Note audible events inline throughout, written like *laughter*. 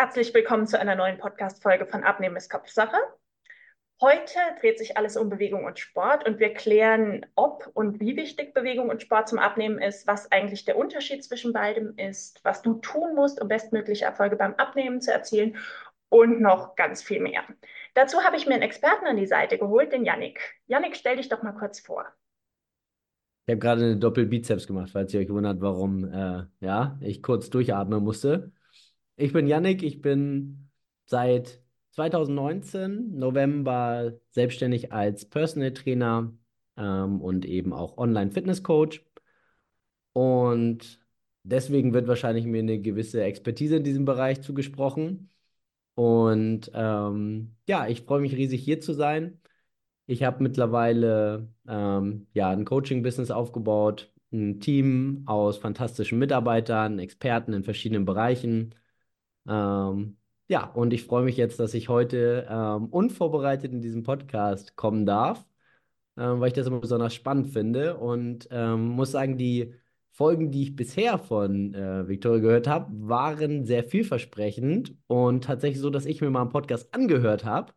Herzlich willkommen zu einer neuen Podcast-Folge von Abnehmen ist Kopfsache. Heute dreht sich alles um Bewegung und Sport und wir klären, ob und wie wichtig Bewegung und Sport zum Abnehmen ist, was eigentlich der Unterschied zwischen beidem ist, was du tun musst, um bestmögliche Erfolge beim Abnehmen zu erzielen und noch ganz viel mehr. Dazu habe ich mir einen Experten an die Seite geholt, den Yannick. Yannick, stell dich doch mal kurz vor. Ich habe gerade eine Doppelbizeps gemacht, falls ihr euch wundert, warum äh, ja, ich kurz durchatmen musste. Ich bin Yannick, ich bin seit 2019 November selbstständig als Personal Trainer ähm, und eben auch Online Fitness Coach. Und deswegen wird wahrscheinlich mir eine gewisse Expertise in diesem Bereich zugesprochen. Und ähm, ja, ich freue mich riesig hier zu sein. Ich habe mittlerweile ähm, ja, ein Coaching-Business aufgebaut, ein Team aus fantastischen Mitarbeitern, Experten in verschiedenen Bereichen. Ähm, ja, und ich freue mich jetzt, dass ich heute ähm, unvorbereitet in diesen Podcast kommen darf, ähm, weil ich das immer besonders spannend finde und ähm, muss sagen, die Folgen, die ich bisher von äh, Victoria gehört habe, waren sehr vielversprechend und tatsächlich so, dass ich mir mal einen Podcast angehört habe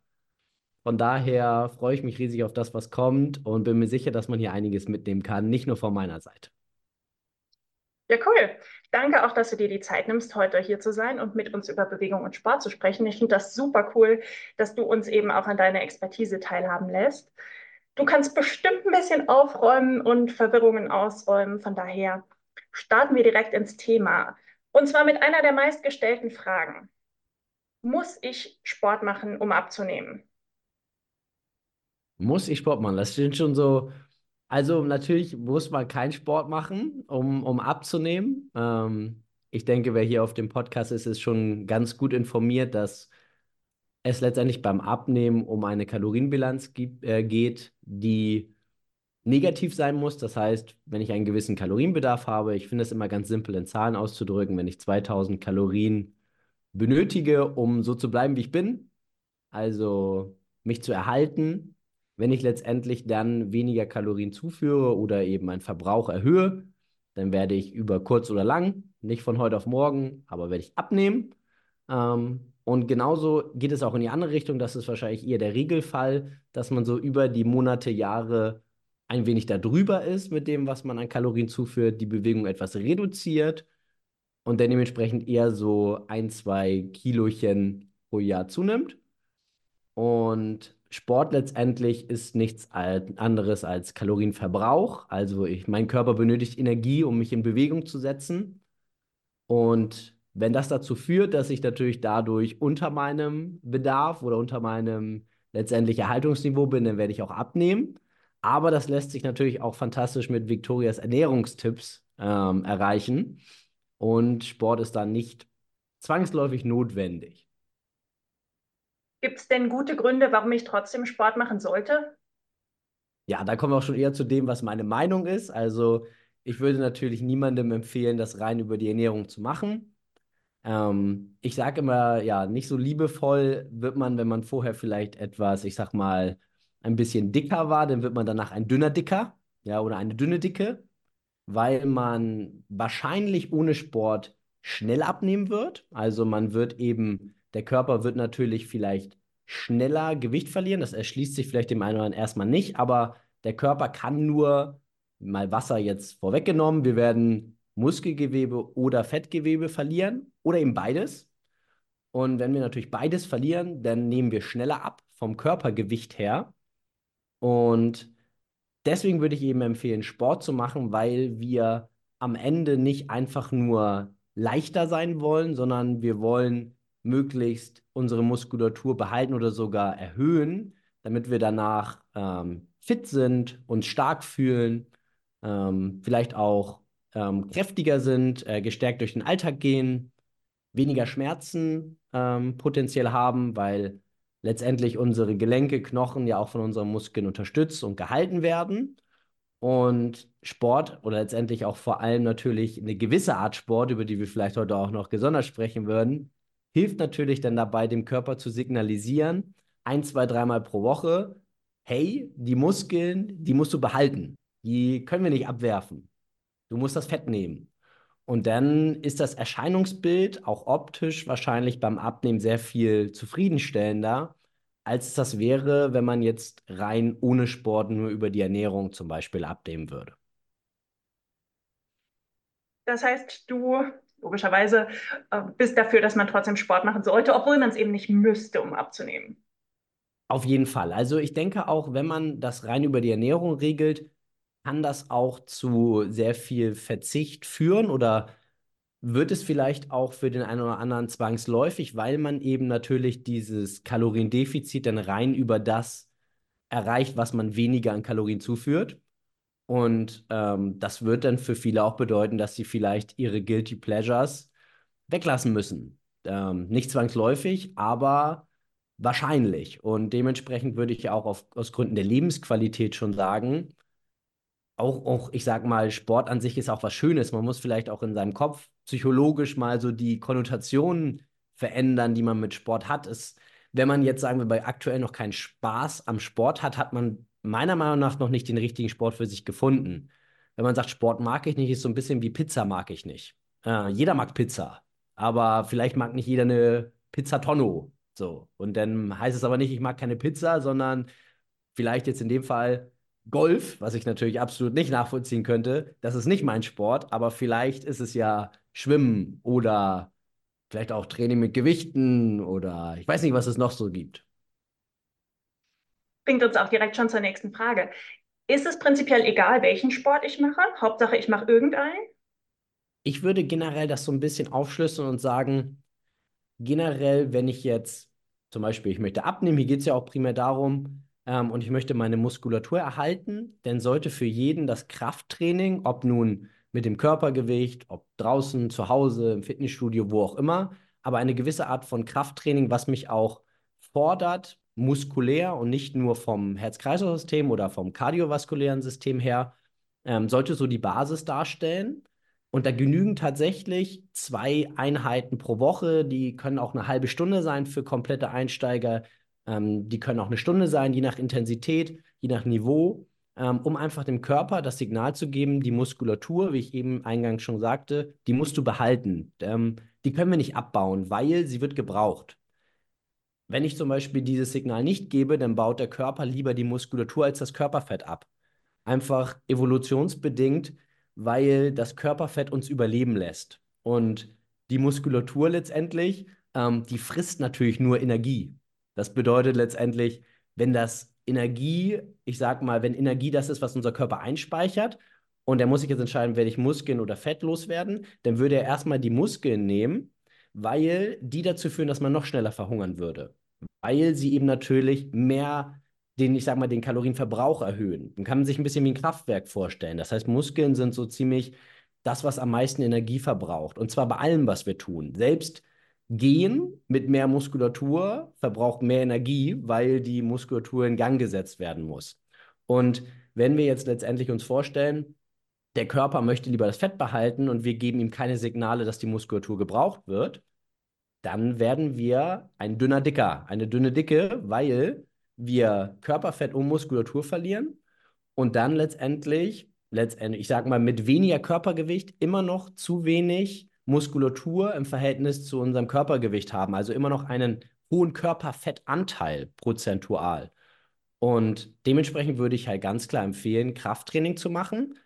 von daher freue ich mich riesig auf das, was kommt und bin mir sicher, dass man hier einiges mitnehmen kann, nicht nur von meiner Seite. Ja, cool. Danke auch, dass du dir die Zeit nimmst, heute hier zu sein und mit uns über Bewegung und Sport zu sprechen. Ich finde das super cool, dass du uns eben auch an deiner Expertise teilhaben lässt. Du kannst bestimmt ein bisschen aufräumen und Verwirrungen ausräumen. Von daher starten wir direkt ins Thema. Und zwar mit einer der meistgestellten Fragen. Muss ich Sport machen, um abzunehmen? Muss ich Sport machen? Das sind schon so. Also, natürlich muss man keinen Sport machen, um, um abzunehmen. Ähm, ich denke, wer hier auf dem Podcast ist, ist schon ganz gut informiert, dass es letztendlich beim Abnehmen um eine Kalorienbilanz gibt, äh, geht, die negativ sein muss. Das heißt, wenn ich einen gewissen Kalorienbedarf habe, ich finde es immer ganz simpel in Zahlen auszudrücken, wenn ich 2000 Kalorien benötige, um so zu bleiben, wie ich bin, also mich zu erhalten, wenn ich letztendlich dann weniger Kalorien zuführe oder eben meinen Verbrauch erhöhe, dann werde ich über kurz oder lang, nicht von heute auf morgen, aber werde ich abnehmen. Ähm, und genauso geht es auch in die andere Richtung. Das ist wahrscheinlich eher der Regelfall, dass man so über die Monate, Jahre ein wenig darüber ist mit dem, was man an Kalorien zuführt, die Bewegung etwas reduziert und dann dementsprechend eher so ein, zwei Kilochen pro Jahr zunimmt. Und Sport letztendlich ist nichts anderes als Kalorienverbrauch. Also ich, mein Körper benötigt Energie, um mich in Bewegung zu setzen. Und wenn das dazu führt, dass ich natürlich dadurch unter meinem Bedarf oder unter meinem letztendlich Erhaltungsniveau bin, dann werde ich auch abnehmen. Aber das lässt sich natürlich auch fantastisch mit Victorias Ernährungstipps ähm, erreichen. Und Sport ist dann nicht zwangsläufig notwendig. Gibt es denn gute Gründe, warum ich trotzdem Sport machen sollte? Ja, da kommen wir auch schon eher zu dem, was meine Meinung ist. Also ich würde natürlich niemandem empfehlen, das rein über die Ernährung zu machen. Ähm, ich sage immer, ja, nicht so liebevoll wird man, wenn man vorher vielleicht etwas, ich sag mal, ein bisschen dicker war, dann wird man danach ein dünner Dicker, ja, oder eine dünne Dicke, weil man wahrscheinlich ohne Sport schnell abnehmen wird. Also man wird eben der Körper wird natürlich vielleicht schneller Gewicht verlieren. Das erschließt sich vielleicht dem einen oder anderen erstmal nicht, aber der Körper kann nur mal Wasser jetzt vorweggenommen. Wir werden Muskelgewebe oder Fettgewebe verlieren oder eben beides. Und wenn wir natürlich beides verlieren, dann nehmen wir schneller ab vom Körpergewicht her. Und deswegen würde ich eben empfehlen, Sport zu machen, weil wir am Ende nicht einfach nur leichter sein wollen, sondern wir wollen möglichst unsere Muskulatur behalten oder sogar erhöhen, damit wir danach ähm, fit sind, uns stark fühlen, ähm, vielleicht auch ähm, kräftiger sind, äh, gestärkt durch den Alltag gehen, weniger Schmerzen ähm, potenziell haben, weil letztendlich unsere Gelenke, Knochen ja auch von unseren Muskeln unterstützt und gehalten werden. Und Sport oder letztendlich auch vor allem natürlich eine gewisse Art Sport, über die wir vielleicht heute auch noch gesondert sprechen würden, hilft natürlich dann dabei, dem Körper zu signalisieren, ein, zwei, dreimal pro Woche, hey, die Muskeln, die musst du behalten. Die können wir nicht abwerfen. Du musst das Fett nehmen. Und dann ist das Erscheinungsbild auch optisch wahrscheinlich beim Abnehmen sehr viel zufriedenstellender, als es das wäre, wenn man jetzt rein ohne Sport nur über die Ernährung zum Beispiel abnehmen würde. Das heißt, du logischerweise äh, bist dafür, dass man trotzdem Sport machen sollte, obwohl man es eben nicht müsste, um abzunehmen. Auf jeden Fall. Also ich denke auch, wenn man das rein über die Ernährung regelt, kann das auch zu sehr viel Verzicht führen oder wird es vielleicht auch für den einen oder anderen zwangsläufig, weil man eben natürlich dieses Kaloriendefizit dann rein über das erreicht, was man weniger an Kalorien zuführt. Und ähm, das wird dann für viele auch bedeuten, dass sie vielleicht ihre Guilty Pleasures weglassen müssen. Ähm, nicht zwangsläufig, aber wahrscheinlich. Und dementsprechend würde ich auch auf, aus Gründen der Lebensqualität schon sagen, auch, auch, ich sag mal, Sport an sich ist auch was Schönes. Man muss vielleicht auch in seinem Kopf psychologisch mal so die Konnotationen verändern, die man mit Sport hat. Es, wenn man jetzt, sagen wir, bei aktuell noch keinen Spaß am Sport hat, hat man meiner Meinung nach noch nicht den richtigen Sport für sich gefunden. Wenn man sagt, Sport mag ich nicht, ist so ein bisschen wie Pizza mag ich nicht. Äh, jeder mag Pizza, aber vielleicht mag nicht jeder eine Pizza Tonno. So. Und dann heißt es aber nicht, ich mag keine Pizza, sondern vielleicht jetzt in dem Fall Golf, was ich natürlich absolut nicht nachvollziehen könnte. Das ist nicht mein Sport, aber vielleicht ist es ja Schwimmen oder vielleicht auch Training mit Gewichten oder ich weiß nicht, was es noch so gibt. Bringt uns auch direkt schon zur nächsten Frage. Ist es prinzipiell egal, welchen Sport ich mache? Hauptsache, ich mache irgendeinen? Ich würde generell das so ein bisschen aufschlüsseln und sagen, generell, wenn ich jetzt zum Beispiel, ich möchte abnehmen, hier geht es ja auch primär darum, ähm, und ich möchte meine Muskulatur erhalten, dann sollte für jeden das Krafttraining, ob nun mit dem Körpergewicht, ob draußen, zu Hause, im Fitnessstudio, wo auch immer, aber eine gewisse Art von Krafttraining, was mich auch fordert, muskulär und nicht nur vom Herz-Kreislauf-System oder vom kardiovaskulären System her, ähm, sollte so die Basis darstellen. Und da genügen tatsächlich zwei Einheiten pro Woche. Die können auch eine halbe Stunde sein für komplette Einsteiger. Ähm, die können auch eine Stunde sein, je nach Intensität, je nach Niveau, ähm, um einfach dem Körper das Signal zu geben, die Muskulatur, wie ich eben eingangs schon sagte, die musst du behalten. Ähm, die können wir nicht abbauen, weil sie wird gebraucht. Wenn ich zum Beispiel dieses Signal nicht gebe, dann baut der Körper lieber die Muskulatur als das Körperfett ab. Einfach evolutionsbedingt, weil das Körperfett uns überleben lässt. Und die Muskulatur letztendlich, ähm, die frisst natürlich nur Energie. Das bedeutet letztendlich, wenn das Energie, ich sag mal, wenn Energie das ist, was unser Körper einspeichert, und er muss sich jetzt entscheiden, werde ich Muskeln oder Fett loswerden, dann würde er erstmal die Muskeln nehmen, weil die dazu führen, dass man noch schneller verhungern würde. Weil sie eben natürlich mehr den, ich sag mal, den Kalorienverbrauch erhöhen. Man kann sich ein bisschen wie ein Kraftwerk vorstellen. Das heißt, Muskeln sind so ziemlich das, was am meisten Energie verbraucht. Und zwar bei allem, was wir tun. Selbst Gehen mit mehr Muskulatur verbraucht mehr Energie, weil die Muskulatur in Gang gesetzt werden muss. Und wenn wir jetzt letztendlich uns vorstellen, der Körper möchte lieber das Fett behalten und wir geben ihm keine Signale, dass die Muskulatur gebraucht wird, dann werden wir ein dünner Dicker, eine dünne Dicke, weil wir Körperfett und Muskulatur verlieren und dann letztendlich, letztendlich, ich sage mal, mit weniger Körpergewicht immer noch zu wenig Muskulatur im Verhältnis zu unserem Körpergewicht haben, also immer noch einen hohen Körperfettanteil prozentual. Und dementsprechend würde ich halt ganz klar empfehlen, Krafttraining zu machen,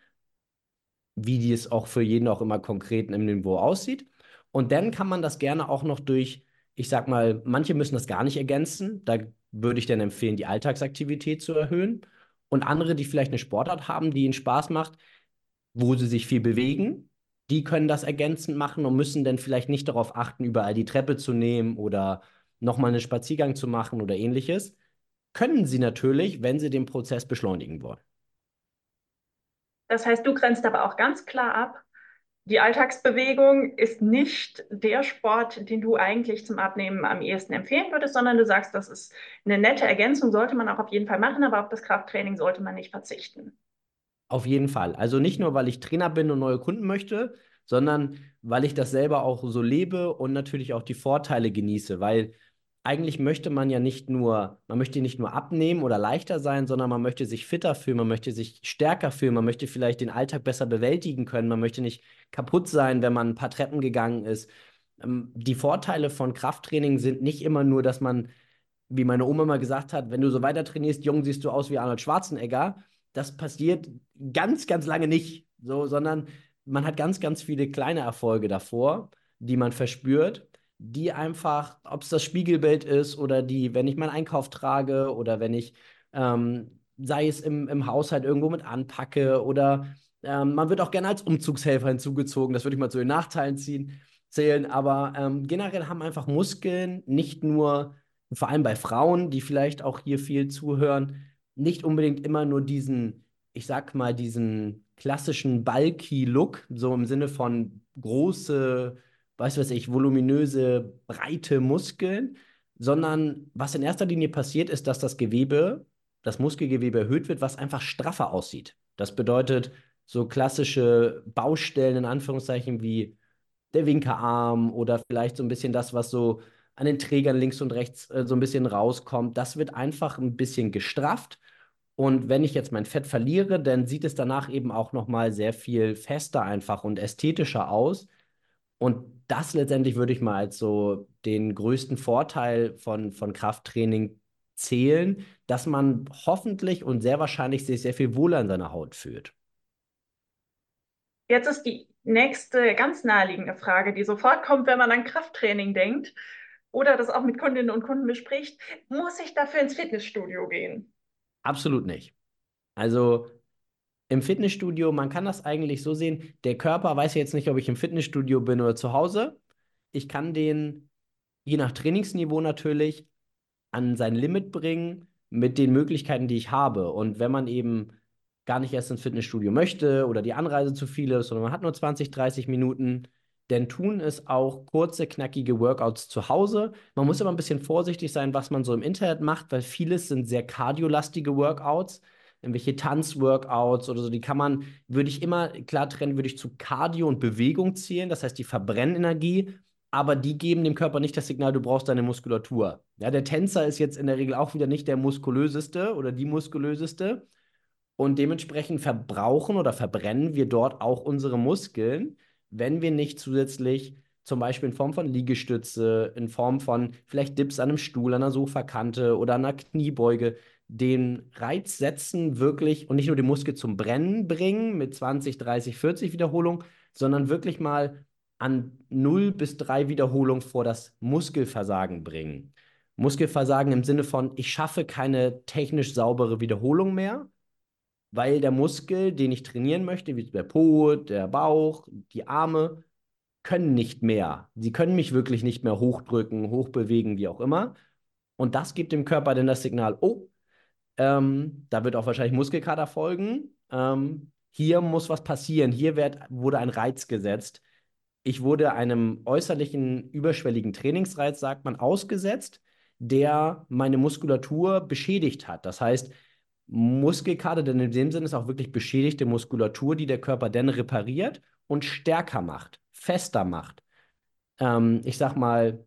wie dies auch für jeden auch immer konkret im Niveau aussieht. Und dann kann man das gerne auch noch durch, ich sag mal, manche müssen das gar nicht ergänzen. Da würde ich dann empfehlen, die Alltagsaktivität zu erhöhen. Und andere, die vielleicht eine Sportart haben, die ihnen Spaß macht, wo sie sich viel bewegen, die können das ergänzend machen und müssen dann vielleicht nicht darauf achten, überall die Treppe zu nehmen oder nochmal einen Spaziergang zu machen oder ähnliches. Können sie natürlich, wenn sie den Prozess beschleunigen wollen. Das heißt, du grenzt aber auch ganz klar ab, die Alltagsbewegung ist nicht der Sport, den du eigentlich zum Abnehmen am ehesten empfehlen würdest, sondern du sagst, das ist eine nette Ergänzung, sollte man auch auf jeden Fall machen, aber auf das Krafttraining sollte man nicht verzichten. Auf jeden Fall. Also nicht nur, weil ich Trainer bin und neue Kunden möchte, sondern weil ich das selber auch so lebe und natürlich auch die Vorteile genieße, weil eigentlich möchte man ja nicht nur, man möchte nicht nur abnehmen oder leichter sein, sondern man möchte sich fitter fühlen, man möchte sich stärker fühlen, man möchte vielleicht den Alltag besser bewältigen können, man möchte nicht kaputt sein, wenn man ein paar Treppen gegangen ist. Ähm, die Vorteile von Krafttraining sind nicht immer nur, dass man, wie meine Oma mal gesagt hat, wenn du so weiter trainierst, jung, siehst du aus wie Arnold Schwarzenegger. Das passiert ganz, ganz lange nicht, so, sondern man hat ganz, ganz viele kleine Erfolge davor, die man verspürt die einfach, ob es das Spiegelbild ist oder die, wenn ich meinen Einkauf trage oder wenn ich, ähm, sei es im, im Haushalt irgendwo mit anpacke oder ähm, man wird auch gerne als Umzugshelfer hinzugezogen, das würde ich mal zu den Nachteilen ziehen, zählen, aber ähm, generell haben einfach Muskeln nicht nur, vor allem bei Frauen, die vielleicht auch hier viel zuhören, nicht unbedingt immer nur diesen, ich sag mal, diesen klassischen bulky Look, so im Sinne von große weiß was ich, voluminöse, breite Muskeln, sondern was in erster Linie passiert, ist, dass das Gewebe, das Muskelgewebe erhöht wird, was einfach straffer aussieht. Das bedeutet, so klassische Baustellen in Anführungszeichen wie der Winkerarm oder vielleicht so ein bisschen das, was so an den Trägern links und rechts äh, so ein bisschen rauskommt, das wird einfach ein bisschen gestrafft. Und wenn ich jetzt mein Fett verliere, dann sieht es danach eben auch noch mal sehr viel fester einfach und ästhetischer aus. Und das letztendlich würde ich mal als so den größten Vorteil von, von Krafttraining zählen, dass man hoffentlich und sehr wahrscheinlich sich sehr viel wohler in seiner Haut fühlt. Jetzt ist die nächste ganz naheliegende Frage, die sofort kommt, wenn man an Krafttraining denkt oder das auch mit Kundinnen und Kunden bespricht. Muss ich dafür ins Fitnessstudio gehen? Absolut nicht. Also im Fitnessstudio, man kann das eigentlich so sehen, der Körper weiß ja jetzt nicht, ob ich im Fitnessstudio bin oder zu Hause. Ich kann den, je nach Trainingsniveau natürlich, an sein Limit bringen mit den Möglichkeiten, die ich habe. Und wenn man eben gar nicht erst ins Fitnessstudio möchte oder die Anreise zu viel ist, sondern man hat nur 20, 30 Minuten, dann tun es auch kurze, knackige Workouts zu Hause. Man muss aber ein bisschen vorsichtig sein, was man so im Internet macht, weil vieles sind sehr kardiolastige Workouts irgendwelche Tanzworkouts oder so, die kann man, würde ich immer klar trennen, würde ich zu Cardio und Bewegung zählen. Das heißt, die verbrennen Energie, aber die geben dem Körper nicht das Signal, du brauchst deine Muskulatur. Ja, der Tänzer ist jetzt in der Regel auch wieder nicht der muskulöseste oder die muskulöseste. Und dementsprechend verbrauchen oder verbrennen wir dort auch unsere Muskeln, wenn wir nicht zusätzlich zum Beispiel in Form von Liegestütze, in Form von vielleicht Dips an einem Stuhl, an einer Sofakante oder an einer Kniebeuge, den Reiz setzen, wirklich und nicht nur den Muskel zum Brennen bringen mit 20, 30, 40 Wiederholungen, sondern wirklich mal an 0 bis 3 Wiederholungen vor das Muskelversagen bringen. Muskelversagen im Sinne von, ich schaffe keine technisch saubere Wiederholung mehr, weil der Muskel, den ich trainieren möchte, wie der Po, der Bauch, die Arme, können nicht mehr. Sie können mich wirklich nicht mehr hochdrücken, hochbewegen, wie auch immer. Und das gibt dem Körper dann das Signal, oh, ähm, da wird auch wahrscheinlich Muskelkater folgen. Ähm, hier muss was passieren. Hier wird, wurde ein Reiz gesetzt. Ich wurde einem äußerlichen überschwelligen Trainingsreiz, sagt man, ausgesetzt, der meine Muskulatur beschädigt hat. Das heißt, Muskelkater, denn in dem Sinne ist auch wirklich beschädigte Muskulatur, die der Körper dann repariert und stärker macht, fester macht. Ähm, ich sag mal,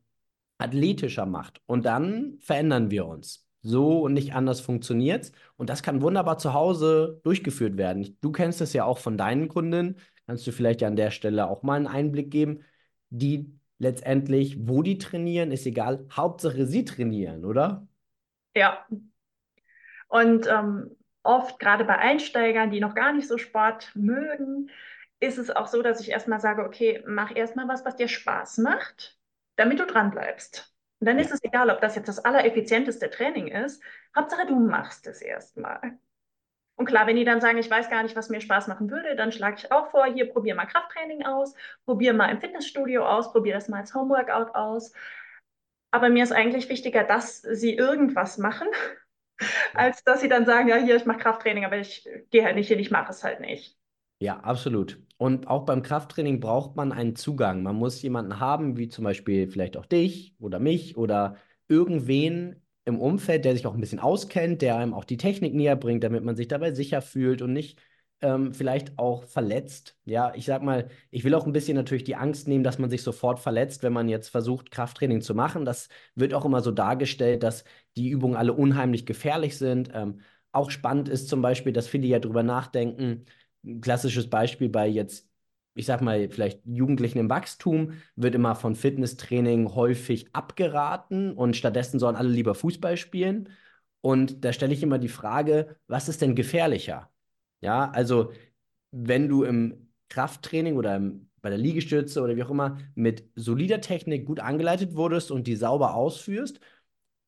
athletischer macht. Und dann verändern wir uns. So und nicht anders funktioniert Und das kann wunderbar zu Hause durchgeführt werden. Du kennst es ja auch von deinen Kunden. Kannst du vielleicht an der Stelle auch mal einen Einblick geben, die letztendlich, wo die trainieren, ist egal. Hauptsache, sie trainieren, oder? Ja. Und ähm, oft, gerade bei Einsteigern, die noch gar nicht so Sport mögen, ist es auch so, dass ich erstmal sage, okay, mach erstmal was, was dir Spaß macht, damit du dran bleibst. Und dann ist es egal, ob das jetzt das allereffizienteste Training ist. Hauptsache, du machst es erstmal. Und klar, wenn die dann sagen, ich weiß gar nicht, was mir Spaß machen würde, dann schlage ich auch vor, hier probier mal Krafttraining aus, probier mal im Fitnessstudio aus, probier das mal als Homeworkout aus. Aber mir ist eigentlich wichtiger, dass sie irgendwas machen, *laughs* als dass sie dann sagen, ja, hier, ich mache Krafttraining, aber ich gehe halt nicht hin, ich mache es halt nicht. Ja, absolut. Und auch beim Krafttraining braucht man einen Zugang. Man muss jemanden haben, wie zum Beispiel vielleicht auch dich oder mich oder irgendwen im Umfeld, der sich auch ein bisschen auskennt, der einem auch die Technik näher bringt, damit man sich dabei sicher fühlt und nicht ähm, vielleicht auch verletzt. Ja, ich sag mal, ich will auch ein bisschen natürlich die Angst nehmen, dass man sich sofort verletzt, wenn man jetzt versucht, Krafttraining zu machen. Das wird auch immer so dargestellt, dass die Übungen alle unheimlich gefährlich sind. Ähm, auch spannend ist zum Beispiel, dass viele ja drüber nachdenken. Ein klassisches Beispiel bei jetzt, ich sag mal, vielleicht Jugendlichen im Wachstum wird immer von Fitnesstraining häufig abgeraten und stattdessen sollen alle lieber Fußball spielen. Und da stelle ich immer die Frage, was ist denn gefährlicher? Ja, also wenn du im Krafttraining oder im, bei der Liegestütze oder wie auch immer mit solider Technik gut angeleitet wurdest und die sauber ausführst,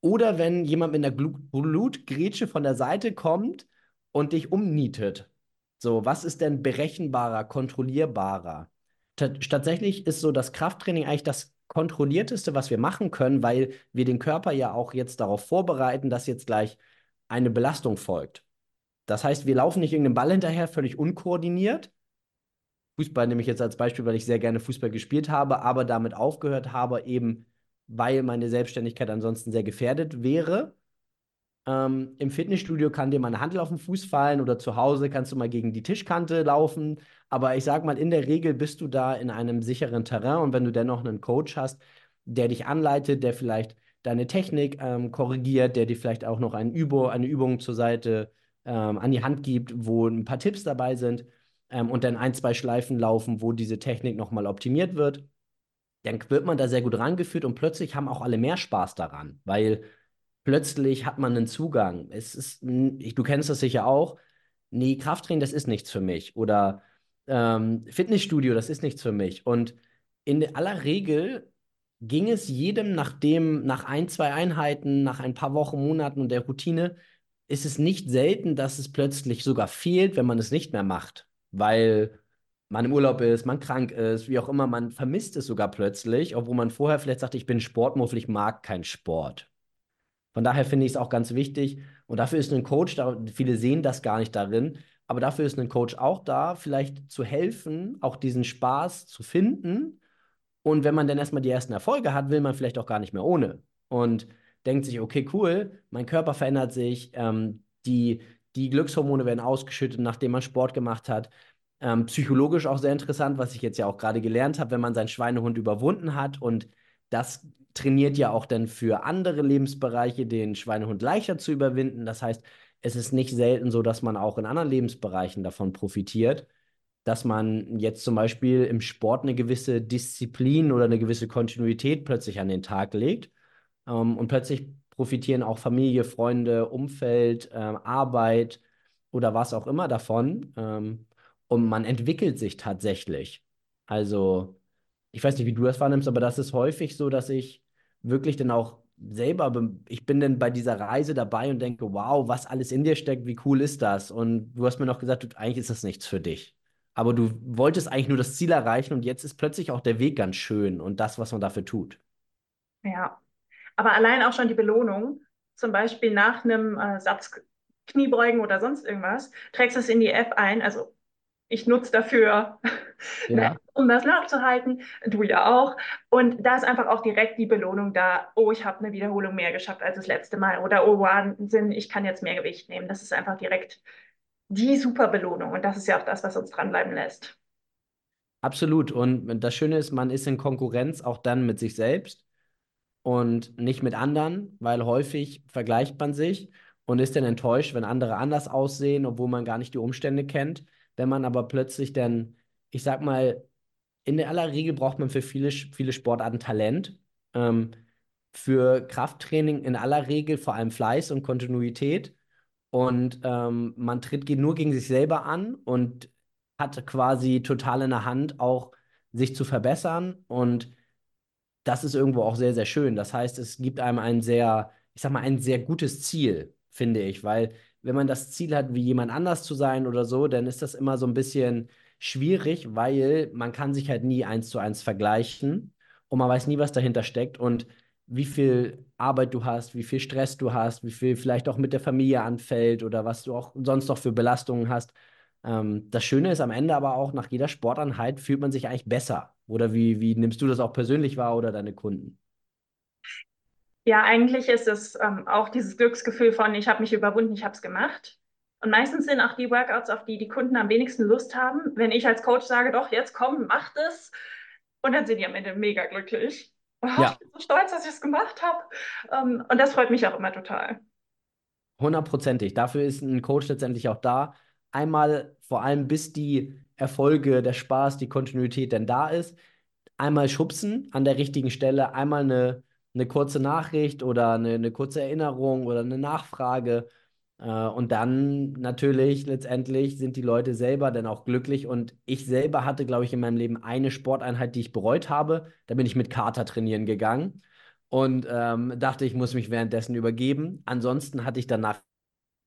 oder wenn jemand mit einer Blutgrätsche von der Seite kommt und dich umnietet. So, was ist denn berechenbarer, kontrollierbarer? Tatsächlich ist so das Krafttraining eigentlich das kontrollierteste, was wir machen können, weil wir den Körper ja auch jetzt darauf vorbereiten, dass jetzt gleich eine Belastung folgt. Das heißt, wir laufen nicht irgendeinem Ball hinterher, völlig unkoordiniert. Fußball nehme ich jetzt als Beispiel, weil ich sehr gerne Fußball gespielt habe, aber damit aufgehört habe, eben weil meine Selbstständigkeit ansonsten sehr gefährdet wäre. Ähm, Im Fitnessstudio kann dir mal eine Handel auf den Fuß fallen oder zu Hause kannst du mal gegen die Tischkante laufen. Aber ich sage mal, in der Regel bist du da in einem sicheren Terrain und wenn du dennoch einen Coach hast, der dich anleitet, der vielleicht deine Technik ähm, korrigiert, der dir vielleicht auch noch ein Übo, eine Übung zur Seite ähm, an die Hand gibt, wo ein paar Tipps dabei sind ähm, und dann ein, zwei Schleifen laufen, wo diese Technik nochmal optimiert wird, dann wird man da sehr gut rangeführt und plötzlich haben auch alle mehr Spaß daran, weil plötzlich hat man einen Zugang. Es ist, du kennst das sicher auch, nee, Krafttraining, das ist nichts für mich oder ähm, Fitnessstudio, das ist nichts für mich. Und in aller Regel ging es jedem nach dem, nach ein, zwei Einheiten, nach ein paar Wochen, Monaten und der Routine, ist es nicht selten, dass es plötzlich sogar fehlt, wenn man es nicht mehr macht, weil man im Urlaub ist, man krank ist, wie auch immer, man vermisst es sogar plötzlich, obwohl man vorher vielleicht sagt, ich bin Sportmuffel, ich mag keinen Sport. Von daher finde ich es auch ganz wichtig und dafür ist ein Coach da, viele sehen das gar nicht darin, aber dafür ist ein Coach auch da, vielleicht zu helfen, auch diesen Spaß zu finden und wenn man dann erstmal die ersten Erfolge hat, will man vielleicht auch gar nicht mehr ohne. Und denkt sich, okay, cool, mein Körper verändert sich, ähm, die, die Glückshormone werden ausgeschüttet, nachdem man Sport gemacht hat. Ähm, psychologisch auch sehr interessant, was ich jetzt ja auch gerade gelernt habe, wenn man seinen Schweinehund überwunden hat und das trainiert ja auch dann für andere Lebensbereiche, den Schweinehund leichter zu überwinden. Das heißt, es ist nicht selten so, dass man auch in anderen Lebensbereichen davon profitiert, dass man jetzt zum Beispiel im Sport eine gewisse Disziplin oder eine gewisse Kontinuität plötzlich an den Tag legt ähm, und plötzlich profitieren auch Familie, Freunde, Umfeld, ähm, Arbeit oder was auch immer davon. Ähm, und man entwickelt sich tatsächlich. Also, ich weiß nicht, wie du das wahrnimmst, aber das ist häufig so, dass ich wirklich dann auch selber, ich bin dann bei dieser Reise dabei und denke, wow, was alles in dir steckt, wie cool ist das? Und du hast mir noch gesagt, du, eigentlich ist das nichts für dich. Aber du wolltest eigentlich nur das Ziel erreichen und jetzt ist plötzlich auch der Weg ganz schön und das, was man dafür tut. Ja, aber allein auch schon die Belohnung, zum Beispiel nach einem äh, Satz Kniebeugen oder sonst irgendwas, trägst du es in die App ein. Also ich nutze dafür, *laughs* ja. um das nachzuhalten. Du ja auch. Und da ist einfach auch direkt die Belohnung da. Oh, ich habe eine Wiederholung mehr geschafft als das letzte Mal. Oder oh, Wahnsinn, ich kann jetzt mehr Gewicht nehmen. Das ist einfach direkt die super Belohnung. Und das ist ja auch das, was uns dranbleiben lässt. Absolut. Und das Schöne ist, man ist in Konkurrenz auch dann mit sich selbst und nicht mit anderen, weil häufig vergleicht man sich und ist dann enttäuscht, wenn andere anders aussehen, obwohl man gar nicht die Umstände kennt. Wenn man aber plötzlich dann, ich sag mal, in aller Regel braucht man für viele, viele Sportarten Talent. Ähm, für Krafttraining in aller Regel vor allem Fleiß und Kontinuität. Und ähm, man tritt nur gegen sich selber an und hat quasi total in der Hand, auch sich zu verbessern. Und das ist irgendwo auch sehr, sehr schön. Das heißt, es gibt einem ein sehr, ich sag mal, ein sehr gutes Ziel, finde ich, weil wenn man das Ziel hat, wie jemand anders zu sein oder so, dann ist das immer so ein bisschen schwierig, weil man kann sich halt nie eins zu eins vergleichen und man weiß nie, was dahinter steckt und wie viel Arbeit du hast, wie viel Stress du hast, wie viel vielleicht auch mit der Familie anfällt oder was du auch sonst noch für Belastungen hast. Ähm, das Schöne ist am Ende aber auch, nach jeder Sporteinheit fühlt man sich eigentlich besser. Oder wie, wie nimmst du das auch persönlich wahr oder deine Kunden? Ja, eigentlich ist es ähm, auch dieses Glücksgefühl von, ich habe mich überwunden, ich habe es gemacht. Und meistens sind auch die Workouts, auf die die Kunden am wenigsten Lust haben, wenn ich als Coach sage, doch, jetzt komm, mach das. Und dann sind die am Ende mega glücklich. Oh, ja. Ich bin so stolz, dass ich es gemacht habe. Ähm, und das freut mich auch immer total. Hundertprozentig. Dafür ist ein Coach letztendlich auch da. Einmal vor allem, bis die Erfolge, der Spaß, die Kontinuität denn da ist. Einmal schubsen an der richtigen Stelle, einmal eine, eine kurze Nachricht oder eine, eine kurze Erinnerung oder eine Nachfrage. Äh, und dann natürlich letztendlich sind die Leute selber dann auch glücklich. Und ich selber hatte, glaube ich, in meinem Leben eine Sporteinheit, die ich bereut habe. Da bin ich mit Kater trainieren gegangen und ähm, dachte, ich muss mich währenddessen übergeben. Ansonsten hatte ich danach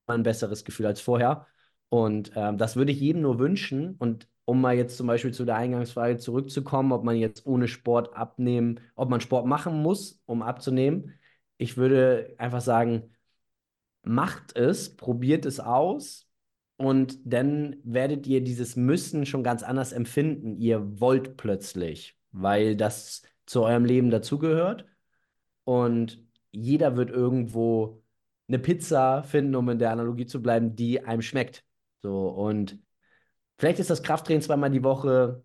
ein besseres Gefühl als vorher. Und ähm, das würde ich jedem nur wünschen. Und um mal jetzt zum Beispiel zu der Eingangsfrage zurückzukommen, ob man jetzt ohne Sport abnehmen, ob man Sport machen muss, um abzunehmen. Ich würde einfach sagen, macht es, probiert es aus und dann werdet ihr dieses Müssen schon ganz anders empfinden. Ihr wollt plötzlich, weil das zu eurem Leben dazugehört und jeder wird irgendwo eine Pizza finden, um in der Analogie zu bleiben, die einem schmeckt. So und vielleicht ist das Krafttraining zweimal die Woche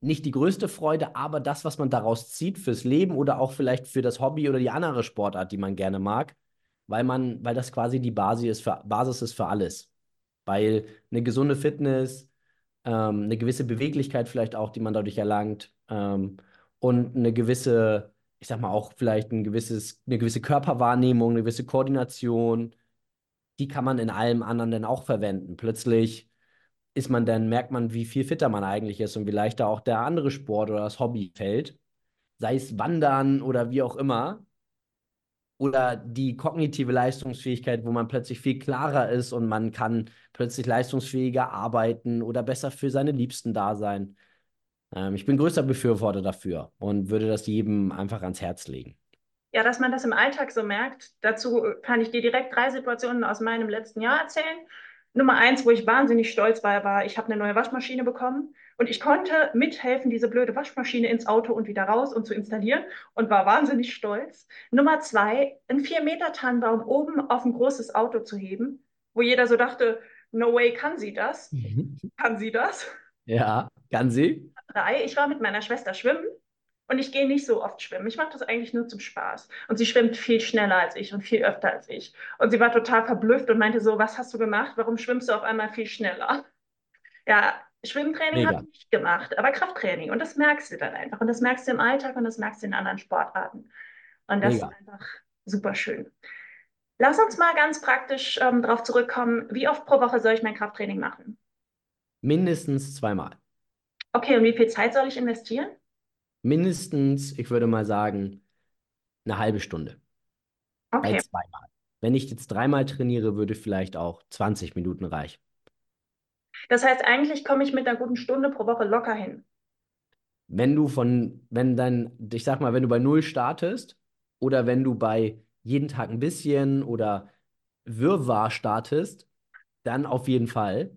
nicht die größte Freude, aber das, was man daraus zieht fürs Leben oder auch vielleicht für das Hobby oder die andere Sportart, die man gerne mag, weil man, weil das quasi die Basis ist für, Basis ist für alles. Weil eine gesunde Fitness, ähm, eine gewisse Beweglichkeit vielleicht auch, die man dadurch erlangt, ähm, und eine gewisse, ich sag mal auch vielleicht ein gewisses, eine gewisse Körperwahrnehmung, eine gewisse Koordination, die kann man in allem anderen dann auch verwenden. Plötzlich ist man dann, merkt man, wie viel fitter man eigentlich ist und wie leichter auch der andere Sport oder das Hobby fällt. Sei es Wandern oder wie auch immer oder die kognitive Leistungsfähigkeit, wo man plötzlich viel klarer ist und man kann plötzlich leistungsfähiger arbeiten oder besser für seine Liebsten da sein. Ähm, ich bin größter Befürworter dafür und würde das jedem einfach ans Herz legen. Ja, dass man das im Alltag so merkt. Dazu kann ich dir direkt drei Situationen aus meinem letzten Jahr erzählen. Nummer eins, wo ich wahnsinnig stolz war, war, ich habe eine neue Waschmaschine bekommen und ich konnte mithelfen, diese blöde Waschmaschine ins Auto und wieder raus und zu installieren und war wahnsinnig stolz. Nummer zwei, einen 4-Meter-Tannenbaum oben auf ein großes Auto zu heben, wo jeder so dachte, no way, kann sie das? Mhm. Kann sie das? Ja, kann sie. Drei, ich war mit meiner Schwester schwimmen und ich gehe nicht so oft schwimmen. Ich mache das eigentlich nur zum Spaß. Und sie schwimmt viel schneller als ich und viel öfter als ich. Und sie war total verblüfft und meinte so, was hast du gemacht? Warum schwimmst du auf einmal viel schneller? Ja, Schwimmtraining habe ich nicht gemacht, aber Krafttraining. Und das merkst du dann einfach. Und das merkst du im Alltag und das merkst du in anderen Sportarten. Und das Mega. ist einfach super schön. Lass uns mal ganz praktisch ähm, darauf zurückkommen, wie oft pro Woche soll ich mein Krafttraining machen? Mindestens zweimal. Okay, und wie viel Zeit soll ich investieren? Mindestens, ich würde mal sagen, eine halbe Stunde. Okay. Bei zweimal. Wenn ich jetzt dreimal trainiere, würde vielleicht auch 20 Minuten reichen. Das heißt, eigentlich komme ich mit einer guten Stunde pro Woche locker hin. Wenn du von, wenn dann, ich sag mal, wenn du bei null startest oder wenn du bei jeden Tag ein bisschen oder Wirrwarr startest, dann auf jeden Fall.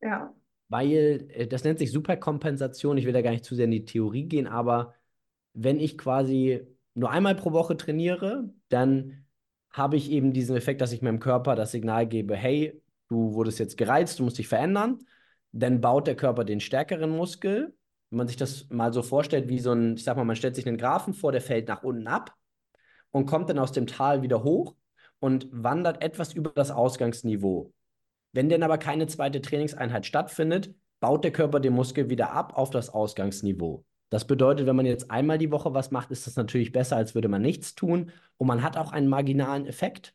Ja weil äh, das nennt sich Superkompensation. Ich will da gar nicht zu sehr in die Theorie gehen, aber wenn ich quasi nur einmal pro Woche trainiere, dann habe ich eben diesen Effekt, dass ich meinem Körper das Signal gebe, hey, du wurdest jetzt gereizt, du musst dich verändern. Dann baut der Körper den stärkeren Muskel. Wenn man sich das mal so vorstellt, wie so ein, ich sag mal, man stellt sich einen Graphen vor, der fällt nach unten ab und kommt dann aus dem Tal wieder hoch und wandert etwas über das Ausgangsniveau. Wenn denn aber keine zweite Trainingseinheit stattfindet, baut der Körper den Muskel wieder ab auf das Ausgangsniveau. Das bedeutet, wenn man jetzt einmal die Woche was macht, ist das natürlich besser, als würde man nichts tun. Und man hat auch einen marginalen Effekt.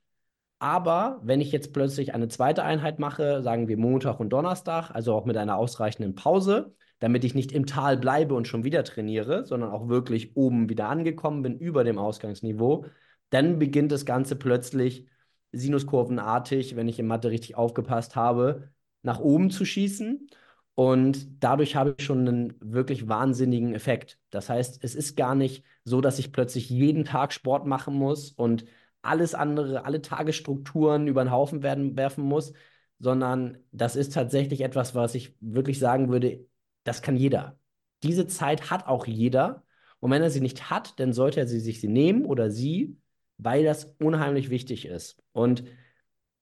Aber wenn ich jetzt plötzlich eine zweite Einheit mache, sagen wir Montag und Donnerstag, also auch mit einer ausreichenden Pause, damit ich nicht im Tal bleibe und schon wieder trainiere, sondern auch wirklich oben wieder angekommen bin über dem Ausgangsniveau, dann beginnt das Ganze plötzlich sinuskurvenartig, wenn ich in Mathe richtig aufgepasst habe, nach oben zu schießen. Und dadurch habe ich schon einen wirklich wahnsinnigen Effekt. Das heißt, es ist gar nicht so, dass ich plötzlich jeden Tag Sport machen muss und alles andere, alle Tagesstrukturen über den Haufen werden, werfen muss, sondern das ist tatsächlich etwas, was ich wirklich sagen würde, das kann jeder. Diese Zeit hat auch jeder. Und wenn er sie nicht hat, dann sollte er sie sich nehmen oder sie weil das unheimlich wichtig ist. Und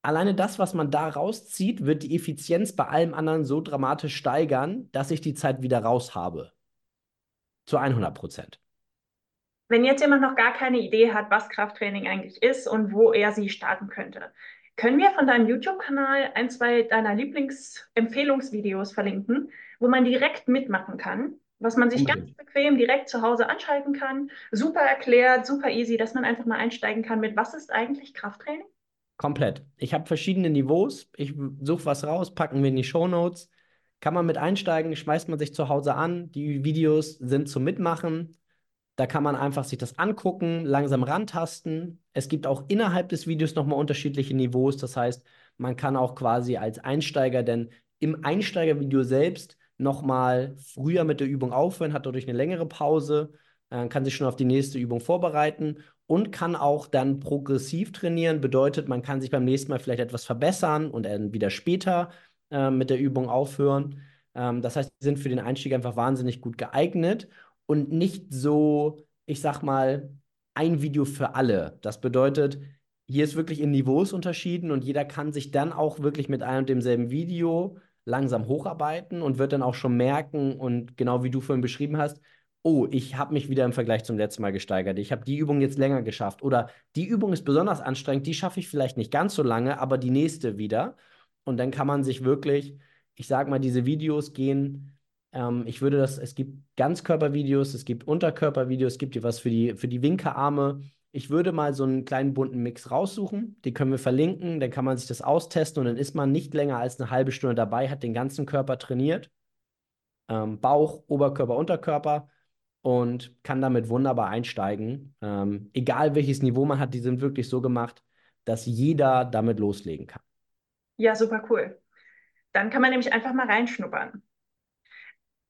alleine das, was man da rauszieht, wird die Effizienz bei allem anderen so dramatisch steigern, dass ich die Zeit wieder raus habe. Zu 100 Prozent. Wenn jetzt jemand noch gar keine Idee hat, was Krafttraining eigentlich ist und wo er sie starten könnte, können wir von deinem YouTube-Kanal ein, zwei deiner Lieblingsempfehlungsvideos verlinken, wo man direkt mitmachen kann, was man sich Unbedingt. ganz bequem direkt zu Hause anschalten kann, super erklärt, super easy, dass man einfach mal einsteigen kann mit, was ist eigentlich Krafttraining? Komplett. Ich habe verschiedene Niveaus. Ich suche was raus, packen wir in die Show Notes. Kann man mit einsteigen, schmeißt man sich zu Hause an. Die Videos sind zum Mitmachen. Da kann man einfach sich das angucken, langsam rantasten. Es gibt auch innerhalb des Videos nochmal unterschiedliche Niveaus. Das heißt, man kann auch quasi als Einsteiger denn im Einsteigervideo selbst nochmal früher mit der Übung aufhören, hat dadurch eine längere Pause, äh, kann sich schon auf die nächste Übung vorbereiten und kann auch dann progressiv trainieren. Bedeutet, man kann sich beim nächsten Mal vielleicht etwas verbessern und dann wieder später äh, mit der Übung aufhören. Ähm, das heißt, sie sind für den Einstieg einfach wahnsinnig gut geeignet und nicht so, ich sag mal, ein Video für alle. Das bedeutet, hier ist wirklich in Niveaus unterschieden und jeder kann sich dann auch wirklich mit einem und demselben Video langsam hocharbeiten und wird dann auch schon merken und genau wie du vorhin beschrieben hast, oh, ich habe mich wieder im Vergleich zum letzten Mal gesteigert. Ich habe die Übung jetzt länger geschafft oder die Übung ist besonders anstrengend, die schaffe ich vielleicht nicht ganz so lange, aber die nächste wieder. Und dann kann man sich wirklich, ich sage mal, diese Videos gehen ähm, ich würde das, es gibt Ganzkörpervideos, es gibt Unterkörpervideos, es gibt was für die, für die Winkearme. Ich würde mal so einen kleinen bunten Mix raussuchen, die können wir verlinken, dann kann man sich das austesten und dann ist man nicht länger als eine halbe Stunde dabei, hat den ganzen Körper trainiert. Ähm, Bauch, Oberkörper, Unterkörper und kann damit wunderbar einsteigen. Ähm, egal welches Niveau man hat, die sind wirklich so gemacht, dass jeder damit loslegen kann. Ja, super cool. Dann kann man nämlich einfach mal reinschnuppern.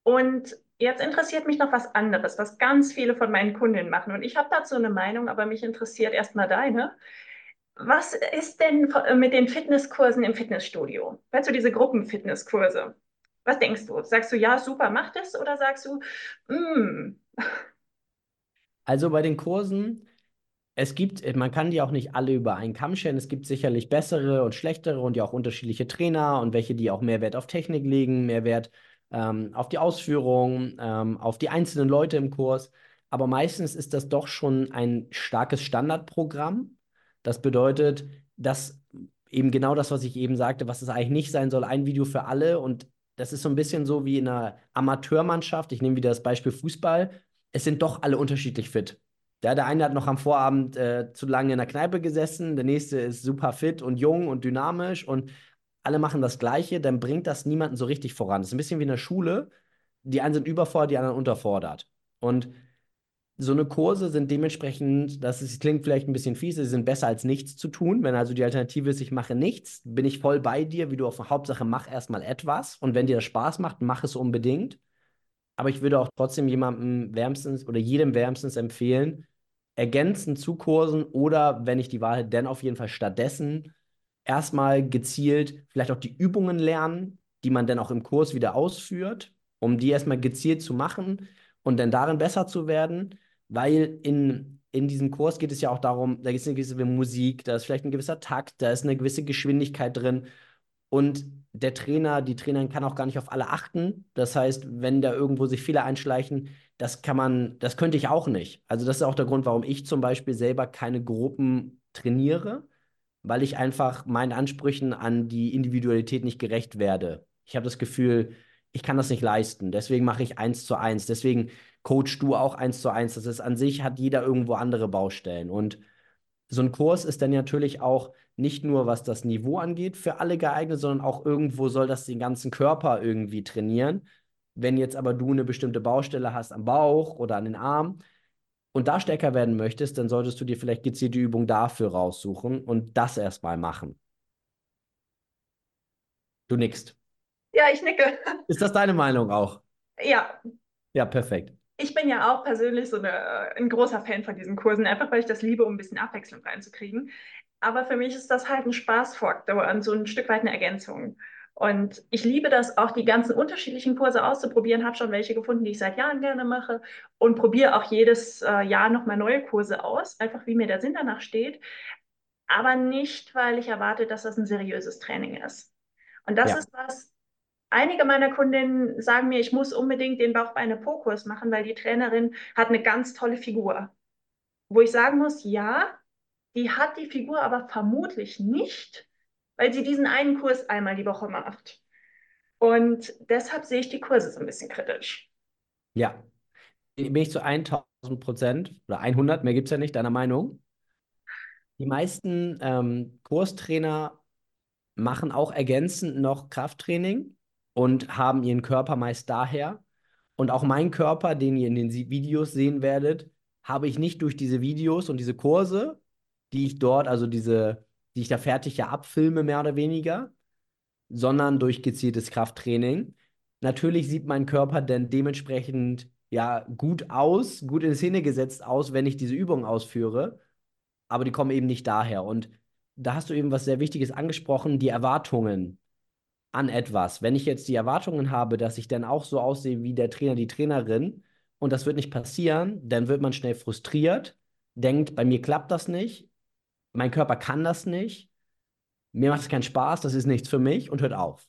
Und jetzt interessiert mich noch was anderes, was ganz viele von meinen Kundinnen machen. Und ich habe dazu eine Meinung, aber mich interessiert erstmal deine. Was ist denn mit den Fitnesskursen im Fitnessstudio? Weißt du, diese Gruppenfitnesskurse? Was denkst du? Sagst du, ja, super, mach das? Oder sagst du, mm. Also bei den Kursen, es gibt, man kann die auch nicht alle über einen Kamm scheren. Es gibt sicherlich bessere und schlechtere und ja auch unterschiedliche Trainer und welche, die auch mehr Wert auf Technik legen, mehr Wert ähm, auf die Ausführung, ähm, auf die einzelnen Leute im Kurs. Aber meistens ist das doch schon ein starkes Standardprogramm. Das bedeutet, dass eben genau das, was ich eben sagte, was es eigentlich nicht sein soll, ein Video für alle. Und das ist so ein bisschen so wie in einer Amateurmannschaft. Ich nehme wieder das Beispiel Fußball. Es sind doch alle unterschiedlich fit. Ja, der eine hat noch am Vorabend äh, zu lange in der Kneipe gesessen, der nächste ist super fit und jung und dynamisch und alle machen das Gleiche, dann bringt das niemanden so richtig voran. Das ist ein bisschen wie in der Schule. Die einen sind überfordert, die anderen unterfordert. Und so eine Kurse sind dementsprechend, das ist, klingt vielleicht ein bisschen fies, sie sind besser als nichts zu tun. Wenn also die Alternative ist, ich mache nichts, bin ich voll bei dir, wie du auf Hauptsache mach erstmal etwas. Und wenn dir das Spaß macht, mach es unbedingt. Aber ich würde auch trotzdem jemandem wärmstens oder jedem wärmstens empfehlen, ergänzend zu Kursen oder wenn ich die Wahl hätte, dann auf jeden Fall stattdessen erstmal gezielt vielleicht auch die Übungen lernen, die man dann auch im Kurs wieder ausführt, um die erstmal gezielt zu machen und dann darin besser zu werden, weil in, in diesem Kurs geht es ja auch darum, da gibt es eine gewisse Musik, da ist vielleicht ein gewisser Takt, da ist eine gewisse Geschwindigkeit drin und der Trainer, die Trainerin kann auch gar nicht auf alle achten. Das heißt, wenn da irgendwo sich Fehler einschleichen, das kann man, das könnte ich auch nicht. Also das ist auch der Grund, warum ich zum Beispiel selber keine Gruppen trainiere, weil ich einfach meinen Ansprüchen an die Individualität nicht gerecht werde. Ich habe das Gefühl, ich kann das nicht leisten. Deswegen mache ich eins zu eins. Deswegen coach du auch eins zu eins. Das ist an sich, hat jeder irgendwo andere Baustellen. Und so ein Kurs ist dann natürlich auch nicht nur, was das Niveau angeht, für alle geeignet, sondern auch irgendwo soll das den ganzen Körper irgendwie trainieren. Wenn jetzt aber du eine bestimmte Baustelle hast am Bauch oder an den Arm, und da stärker werden möchtest, dann solltest du dir vielleicht gezielte Übung dafür raussuchen und das erstmal machen. Du nickst. Ja, ich nicke. *laughs* Ist das deine Meinung auch? Ja. Ja, perfekt. Ich bin ja auch persönlich so eine, ein großer Fan von diesen Kursen, einfach weil ich das liebe, um ein bisschen Abwechslung reinzukriegen. Aber für mich ist das halt ein Spaßfaktor und so ein Stück weit eine Ergänzung. Und ich liebe das auch, die ganzen unterschiedlichen Kurse auszuprobieren. Habe schon welche gefunden, die ich seit Jahren gerne mache und probiere auch jedes äh, Jahr nochmal neue Kurse aus, einfach wie mir der Sinn danach steht. aber nicht, weil ich erwarte, dass das ein seriöses Training ist. Und das Ja. ist was, einige meiner Kundinnen sagen mir, ich muss unbedingt den Bauchbeine-Po-Kurs machen, weil die Trainerin hat eine ganz tolle Figur. Wo ich sagen muss, ja, die hat die Figur aber vermutlich nicht, weil sie diesen einen Kurs einmal die Woche macht. Und deshalb sehe ich die Kurse so ein bisschen kritisch. Ja. Bin ich zu 1000 Prozent oder 100, mehr gibt es ja nicht, deiner Meinung? Die meisten ähm, Kurstrainer machen auch ergänzend noch Krafttraining und haben ihren Körper meist daher. Und auch mein Körper, den ihr in den Videos sehen werdet, habe ich nicht durch diese Videos und diese Kurse, die ich dort, also diese, die ich da fertig ja abfilme, mehr oder weniger, sondern durch gezieltes Krafttraining. Natürlich sieht mein Körper dann dementsprechend ja gut aus, gut in Szene gesetzt aus, wenn ich diese Übungen ausführe, aber die kommen eben nicht daher. Und da hast du eben was sehr Wichtiges angesprochen, die Erwartungen an etwas. Wenn ich jetzt die Erwartungen habe, dass ich dann auch so aussehe wie der Trainer, die Trainerin, und das wird nicht passieren, dann wird man schnell frustriert, denkt, bei mir klappt das nicht, mein Körper kann das nicht, mir macht es keinen Spaß, das ist nichts für mich und hört auf.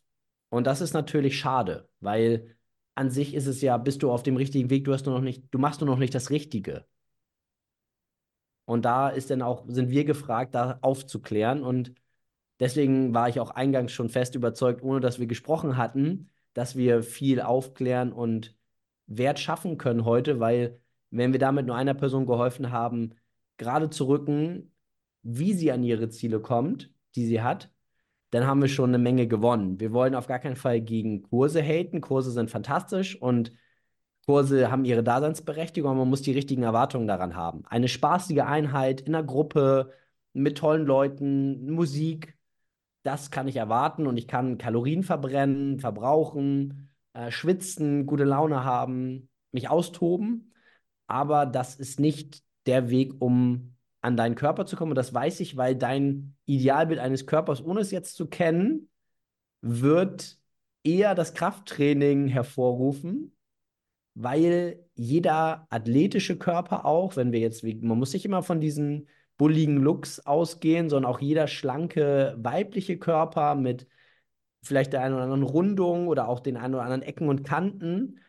Und das ist natürlich schade, weil an sich ist es ja, bist du auf dem richtigen Weg, du hast nur noch nicht, du machst nur noch nicht das Richtige. Und da ist dann auch, sind wir gefragt, da aufzuklären. Und deswegen war ich auch eingangs schon fest überzeugt, ohne dass wir gesprochen hatten, dass wir viel aufklären und Wert schaffen können heute, weil wenn wir damit nur einer Person geholfen haben, gerade zu rücken, wie sie an ihre Ziele kommt, die sie hat, dann haben wir schon eine Menge gewonnen. Wir wollen auf gar keinen Fall gegen Kurse haten. Kurse sind fantastisch und Kurse haben ihre Daseinsberechtigung, aber man muss die richtigen Erwartungen daran haben. Eine spaßige Einheit in einer Gruppe mit tollen Leuten, Musik, das kann ich erwarten und ich kann Kalorien verbrennen, verbrauchen, äh, schwitzen, gute Laune haben, mich austoben. Aber das ist nicht der Weg, um an deinen Körper zu kommen. Und das weiß ich, weil dein Idealbild eines Körpers, ohne es jetzt zu kennen, wird eher das Krafttraining hervorrufen, weil jeder athletische Körper auch, wenn wir jetzt, man muss nicht immer von diesen bulligen Looks ausgehen, sondern auch jeder schlanke weibliche Körper mit vielleicht der einen oder anderen Rundung oder auch den einen oder anderen Ecken und Kanten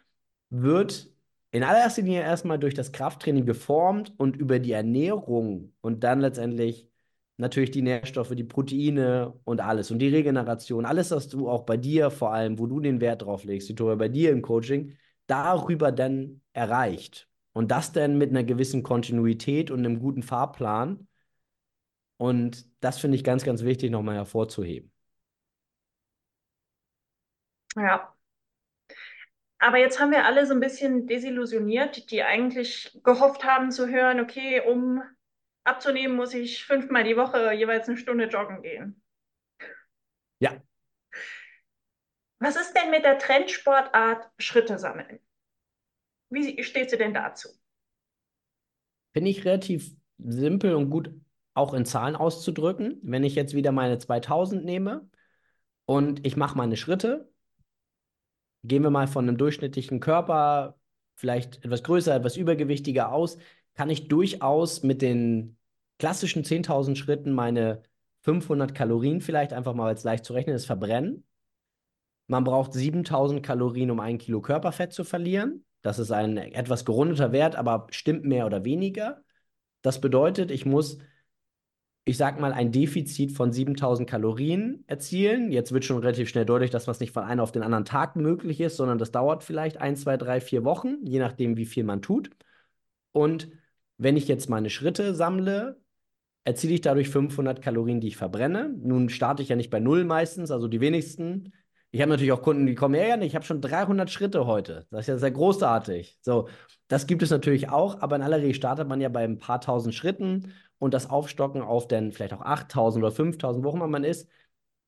wird in allererster Linie erstmal durch das Krafttraining geformt und über die Ernährung und dann letztendlich natürlich die Nährstoffe, die Proteine und alles und die Regeneration, alles, was du auch bei dir vor allem, wo du den Wert drauf legst, Victoria, bei dir im Coaching, darüber dann erreicht. Und das dann mit einer gewissen Kontinuität und einem guten Fahrplan. Und das finde ich ganz, ganz wichtig nochmal hervorzuheben. Ja. Aber jetzt haben wir alle so ein bisschen desillusioniert, die eigentlich gehofft haben zu hören, okay, um abzunehmen, muss ich fünfmal die Woche jeweils eine Stunde joggen gehen. Ja. Was ist denn mit der Trendsportart Schritte sammeln? Wie steht sie denn dazu? Finde ich relativ simpel und gut auch in Zahlen auszudrücken. Wenn ich jetzt wieder meine 2000 nehme und ich mache meine Schritte, gehen wir mal von einem durchschnittlichen Körper, vielleicht etwas größer, etwas übergewichtiger aus, kann ich durchaus mit den klassischen 10.000 Schritten meine 500 Kalorien vielleicht einfach mal, als leicht zu rechnen ist, verbrennen. Man braucht 7000 Kalorien, um ein Kilo Körperfett zu verlieren. Das ist ein etwas gerundeter Wert, aber stimmt mehr oder weniger. Das bedeutet, ich muss, ich sag mal, ein Defizit von 7000 Kalorien erzielen. Jetzt wird schon relativ schnell deutlich, dass das nicht von einem auf den anderen Tag möglich ist, sondern das dauert vielleicht ein, zwei, drei, vier Wochen, je nachdem, wie viel man tut. Und wenn ich jetzt meine Schritte sammle, erziele ich dadurch 500 Kalorien, die ich verbrenne. Nun starte ich ja nicht bei Null meistens, also die wenigsten ich habe natürlich auch Kunden, die kommen, ja, ja, ich habe schon 300 Schritte heute. Das ist ja sehr großartig. So, das gibt es natürlich auch, aber in aller Regel startet man ja bei ein paar tausend Schritten und das Aufstocken auf dann vielleicht auch 8000 oder 5000, wo immer man ist,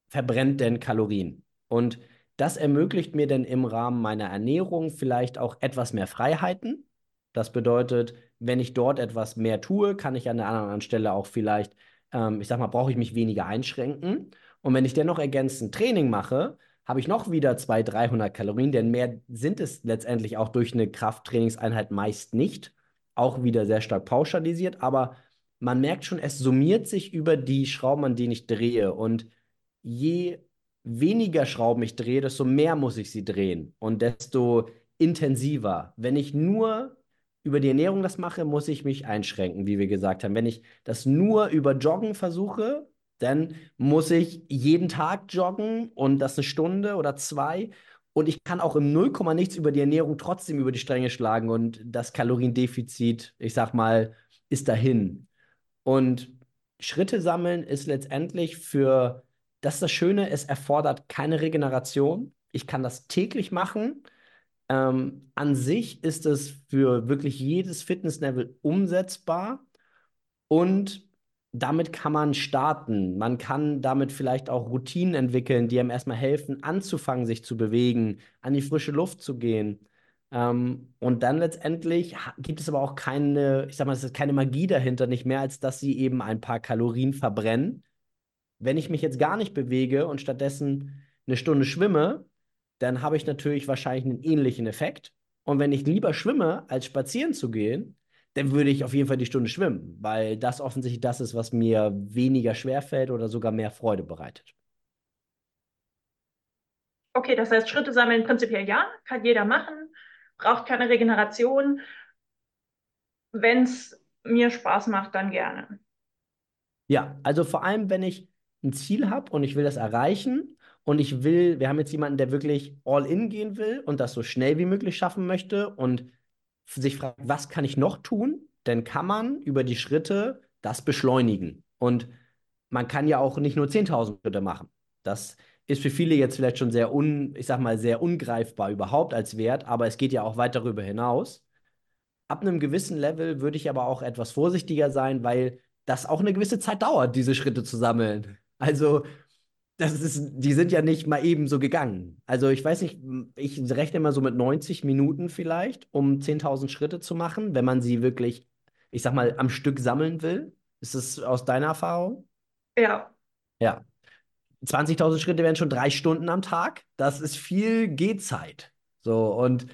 verbrennt denn Kalorien. Und das ermöglicht mir dann im Rahmen meiner Ernährung vielleicht auch etwas mehr Freiheiten. Das bedeutet, wenn ich dort etwas mehr tue, kann ich an der anderen Stelle auch vielleicht, ähm, ich sag mal, brauche ich mich weniger einschränken. Und wenn ich dennoch ergänzend Training mache, habe ich noch wieder 200, 300 Kalorien, denn mehr sind es letztendlich auch durch eine Krafttrainingseinheit meist nicht. Auch wieder sehr stark pauschalisiert, aber man merkt schon, es summiert sich über die Schrauben, an denen ich drehe. Und je weniger Schrauben ich drehe, desto mehr muss ich sie drehen und desto intensiver. Wenn ich nur über die Ernährung das mache, muss ich mich einschränken, wie wir gesagt haben. Wenn ich das nur über Joggen versuche, dann muss ich jeden Tag joggen und das eine Stunde oder zwei. Und ich kann auch im Nullkomma nichts über die Ernährung trotzdem über die Stränge schlagen und das Kaloriendefizit, ich sag mal, ist dahin. Und Schritte sammeln ist letztendlich für, das ist das Schöne, es erfordert keine Regeneration. Ich kann das täglich machen. Ähm, an sich ist es für wirklich jedes Fitnesslevel umsetzbar und damit kann man starten. Man kann damit vielleicht auch Routinen entwickeln, die einem erstmal helfen, anzufangen, sich zu bewegen, an die frische Luft zu gehen. Ähm, und dann letztendlich gibt es aber auch keine, ich sag mal, es ist keine Magie dahinter, nicht mehr, als dass sie eben ein paar Kalorien verbrennen. Wenn ich mich jetzt gar nicht bewege und stattdessen eine Stunde schwimme, dann habe ich natürlich wahrscheinlich einen ähnlichen Effekt. Und wenn ich lieber schwimme, als spazieren zu gehen, dann würde ich auf jeden Fall die Stunde schwimmen, weil das offensichtlich das ist, was mir weniger schwer fällt oder sogar mehr Freude bereitet. Okay, das heißt, Schritte sammeln prinzipiell ja, kann jeder machen, braucht keine Regeneration. Wenn es mir Spaß macht, dann gerne. Ja, also vor allem, wenn ich ein Ziel habe und ich will das erreichen und ich will, wir haben jetzt jemanden, der wirklich all in gehen will und das so schnell wie möglich schaffen möchte und sich fragt, was kann ich noch tun, dann kann man über die Schritte das beschleunigen. Und man kann ja auch nicht nur 10.000 Schritte machen. Das ist für viele jetzt vielleicht schon sehr un, ich sag mal, sehr ungreifbar überhaupt als Wert, aber es geht ja auch weit darüber hinaus. Ab einem gewissen Level würde ich aber auch etwas vorsichtiger sein, weil das auch eine gewisse Zeit dauert, diese Schritte zu sammeln. Also das ist, die sind ja nicht mal eben so gegangen. Also ich weiß nicht, ich rechne mal so mit 90 Minuten vielleicht, um 10.000 Schritte zu machen, wenn man sie wirklich, ich sag mal, am Stück sammeln will. Ist das aus deiner Erfahrung? Ja. Ja. 20.000 Schritte wären schon drei Stunden am Tag. Das ist viel Gehzeit. So, und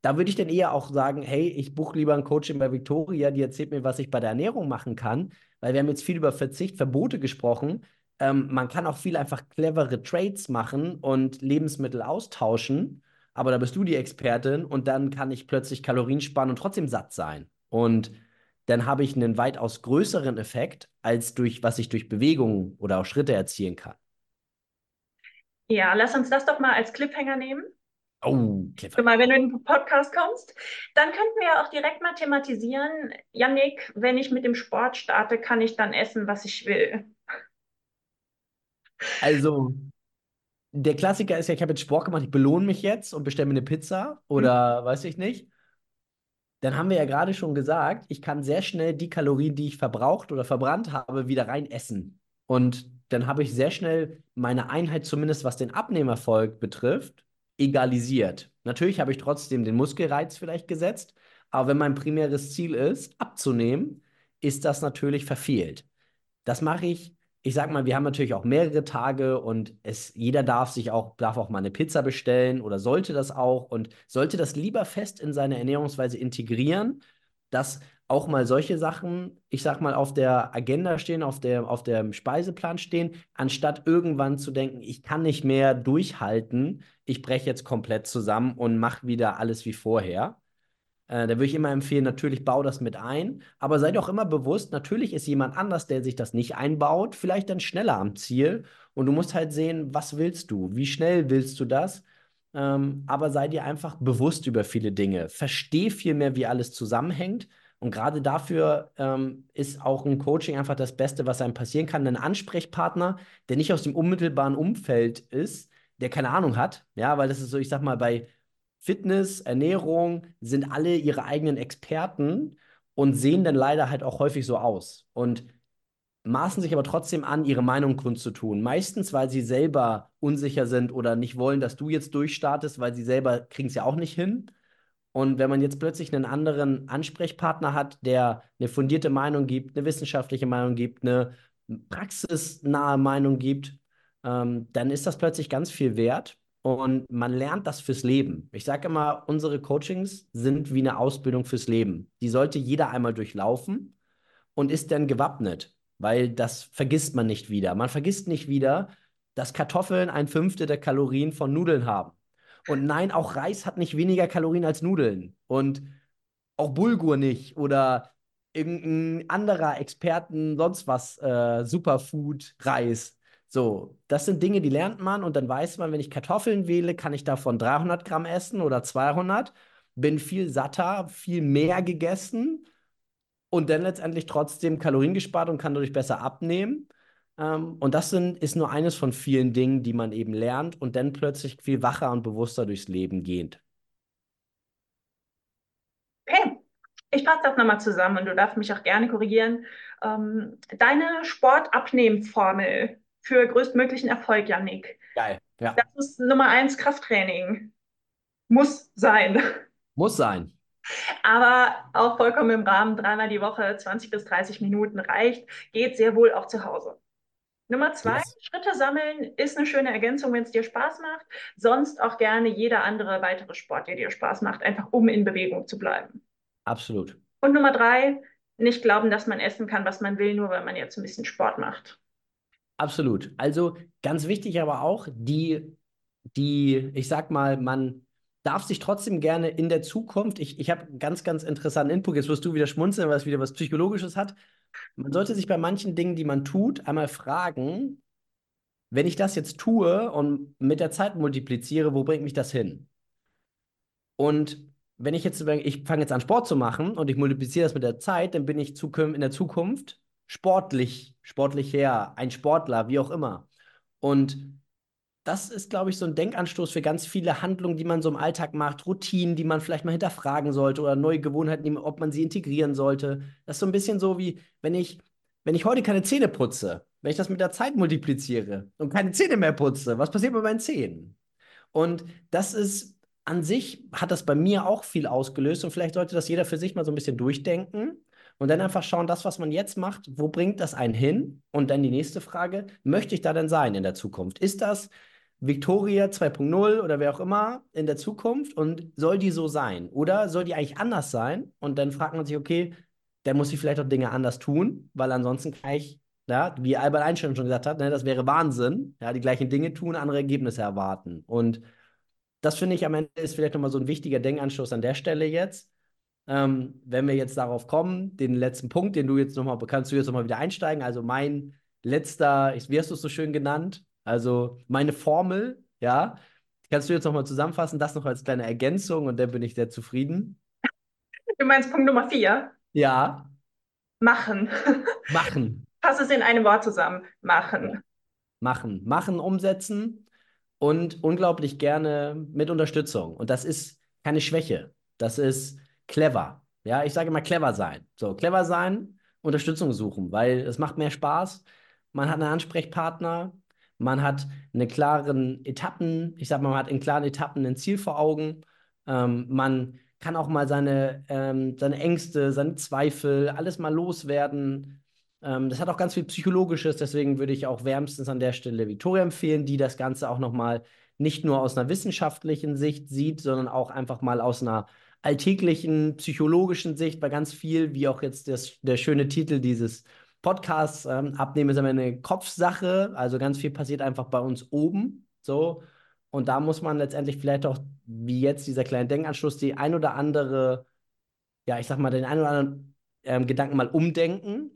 da würde ich dann eher auch sagen, hey, ich buche lieber ein Coaching bei Victoria, die erzählt mir, was ich bei der Ernährung machen kann, weil wir haben jetzt viel über Verzicht, Verbote gesprochen. Ähm, man kann auch viel einfach clevere Trades machen und Lebensmittel austauschen. Aber da bist du die Expertin und dann kann ich plötzlich Kalorien sparen und trotzdem satt sein. Und dann habe ich einen weitaus größeren Effekt, als durch was ich durch Bewegungen oder auch Schritte erzielen kann. Ja, lass uns das doch mal als Cliffhanger nehmen. Oh, Cliffhanger. Mal, wenn du in den Podcast kommst, dann könnten wir ja auch direkt mal thematisieren, Yannick, wenn ich mit dem Sport starte, kann ich dann essen, was ich will. Also, der Klassiker ist ja, ich habe jetzt Sport gemacht, ich belohne mich jetzt und bestelle mir eine Pizza oder mhm. weiß ich nicht. Dann haben wir ja gerade schon gesagt, ich kann sehr schnell die Kalorien, die ich verbraucht oder verbrannt habe, wieder rein essen. Und dann habe ich sehr schnell meine Einheit, zumindest was den Abnehmerfolg betrifft, egalisiert. Natürlich habe ich trotzdem den Muskelreiz vielleicht gesetzt, aber wenn mein primäres Ziel ist, abzunehmen, ist das natürlich verfehlt. Das mache ich ich sag mal, wir haben natürlich auch mehrere Tage und es, jeder darf sich auch, darf auch mal eine Pizza bestellen oder sollte das auch und sollte das lieber fest in seine Ernährungsweise integrieren, dass auch mal solche Sachen, ich sag mal, auf der Agenda stehen, auf, der, auf dem Speiseplan stehen, anstatt irgendwann zu denken, ich kann nicht mehr durchhalten, ich breche jetzt komplett zusammen und mache wieder alles wie vorher. Äh, da würde ich immer empfehlen, natürlich bau das mit ein, aber sei doch immer bewusst, natürlich ist jemand anders, der sich das nicht einbaut, vielleicht dann schneller am Ziel und du musst halt sehen, was willst du, wie schnell willst du das, ähm, aber sei dir einfach bewusst über viele Dinge, versteh viel mehr, wie alles zusammenhängt und gerade dafür ähm, ist auch ein Coaching einfach das Beste, was einem passieren kann, ein Ansprechpartner, der nicht aus dem unmittelbaren Umfeld ist, der keine Ahnung hat, ja, weil das ist so, ich sag mal, bei Fitness, Ernährung sind alle ihre eigenen Experten und sehen dann leider halt auch häufig so aus und maßen sich aber trotzdem an, ihre Meinung kundzutun. Meistens, weil sie selber unsicher sind oder nicht wollen, dass du jetzt durchstartest, weil sie selber kriegen es ja auch nicht hin. Und wenn man jetzt plötzlich einen anderen Ansprechpartner hat, der eine fundierte Meinung gibt, eine wissenschaftliche Meinung gibt, eine praxisnahe Meinung gibt, ähm, dann ist das plötzlich ganz viel wert. Und man lernt das fürs Leben. Ich sage immer, unsere Coachings sind wie eine Ausbildung fürs Leben. Die sollte jeder einmal durchlaufen. und ist dann gewappnet, weil das vergisst man nicht wieder. Man vergisst nicht wieder, dass Kartoffeln ein Fünftel der Kalorien von Nudeln haben. Und nein, auch Reis hat nicht weniger Kalorien als Nudeln. Und auch Bulgur nicht oder irgendein anderer Experten, sonst was, äh, Superfood, Reis. So, das sind Dinge, die lernt man und dann weiß man, wenn ich Kartoffeln wähle, kann ich davon 300 Gramm essen oder 200, bin viel satter, viel mehr gegessen und dann letztendlich trotzdem Kalorien gespart und kann dadurch besser abnehmen. Ähm, und das sind, ist nur eines von vielen Dingen, die man eben lernt und dann plötzlich viel wacher und bewusster durchs Leben geht. Okay, ich fasse das nochmal zusammen und du darfst mich auch gerne korrigieren. Ähm, deine Sportabnehmformel für größtmöglichen Erfolg, Janik. Geil, ja. Das ist Nummer eins Krafttraining. Muss sein. Muss sein. Aber auch vollkommen im Rahmen, dreimal die Woche, 20 bis 30 Minuten reicht, geht sehr wohl auch zu Hause. Nummer zwei, yes. Schritte sammeln ist eine schöne Ergänzung, wenn es dir Spaß macht. Sonst auch gerne jeder andere weitere Sport, der dir Spaß macht, einfach um in Bewegung zu bleiben. Absolut. Und Nummer drei, nicht glauben, dass man essen kann, was man will, nur weil man jetzt ein bisschen Sport macht. Absolut. Also ganz wichtig aber auch, die, die, ich sag mal, man darf sich trotzdem gerne in der Zukunft, ich, ich habe ganz, ganz interessanten Input, jetzt wirst du wieder schmunzeln, weil es wieder was Psychologisches hat. Man sollte sich bei manchen Dingen, die man tut, einmal fragen, wenn ich das jetzt tue und mit der Zeit multipliziere, wo bringt mich das hin? Und wenn ich jetzt, ich fange jetzt an Sport zu machen und ich multipliziere das mit der Zeit, dann bin ich in der Zukunft sportlich, sportlich her, ein Sportler, wie auch immer. Und das ist, glaube ich, so ein Denkanstoß für ganz viele Handlungen, die man so im Alltag macht, Routinen, die man vielleicht mal hinterfragen sollte oder neue Gewohnheiten, ob man sie integrieren sollte. Das ist so ein bisschen so wie, wenn ich, wenn ich heute keine Zähne putze, wenn ich das mit der Zeit multipliziere und keine Zähne mehr putze, was passiert mit meinen Zähnen? Und das ist an sich, hat das bei mir auch viel ausgelöst und vielleicht sollte das jeder für sich mal so ein bisschen durchdenken und dann einfach schauen, das, was man jetzt macht, wo bringt das einen hin? Und dann die nächste Frage, möchte ich da denn sein in der Zukunft? Ist das Victoria 2.0 oder wer auch immer in der Zukunft und soll die so sein? Oder soll die eigentlich anders sein? Und dann fragt man sich, okay, der muss sich vielleicht auch Dinge anders tun, weil ansonsten kann ich, ja, wie Albert Einstein schon gesagt hat, ne, das wäre Wahnsinn, ja, die gleichen Dinge tun, andere Ergebnisse erwarten. Und das finde ich am Ende ist vielleicht nochmal so ein wichtiger Denkanschluss an der Stelle jetzt. Ähm, wenn wir jetzt darauf kommen, den letzten Punkt, den du jetzt nochmal, kannst du jetzt nochmal wieder einsteigen. Also mein letzter, wie hast du es so schön genannt? Also meine Formel, ja, kannst du jetzt nochmal zusammenfassen, das noch als kleine Ergänzung und dann bin ich sehr zufrieden. Du meinst Punkt Nummer vier? Ja. Machen. Machen. *laughs* Fass es in einem Wort zusammen. Machen. Machen. Machen, umsetzen und unglaublich gerne mit Unterstützung. Und das ist keine Schwäche. Das ist clever. Ja, ich sage immer clever sein. So, clever sein, Unterstützung suchen, weil es macht mehr Spaß. Man hat einen Ansprechpartner, man hat eine klaren Etappen, ich sag mal, man hat in klaren Etappen ein Ziel vor Augen. Ähm, man kann auch mal seine, ähm, seine Ängste, seine Zweifel, alles mal loswerden. Ähm, das hat auch ganz viel Psychologisches, deswegen würde ich auch wärmstens an der Stelle Victoria empfehlen, die das Ganze auch nochmal nicht nur aus einer wissenschaftlichen Sicht sieht, sondern auch einfach mal aus einer alltäglichen psychologischen Sicht, weil ganz viel, wie auch jetzt das, der schöne Titel dieses Podcasts ähm, abnehmen ist aber eine Kopfsache. Also ganz viel passiert einfach bei uns oben. So. Und da muss man letztendlich vielleicht auch, wie jetzt dieser kleine Denkanschluss, die ein oder andere, ja, ich sag mal, den ein oder anderen ähm, Gedanken mal umdenken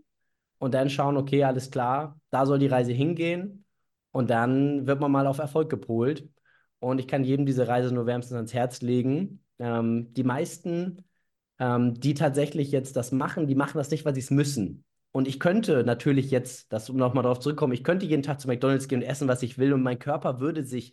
und dann schauen, okay, alles klar, da soll die Reise hingehen. Und dann wird man mal auf Erfolg gepolt. Und ich kann jedem diese Reise nur wärmstens ans Herz legen. Ähm, die meisten, ähm, die tatsächlich jetzt das machen, die machen das nicht, weil sie es müssen. Und ich könnte natürlich jetzt, das um nochmal darauf zurückkommen, ich könnte jeden Tag zu McDonalds gehen und essen, was ich will, und mein Körper würde sich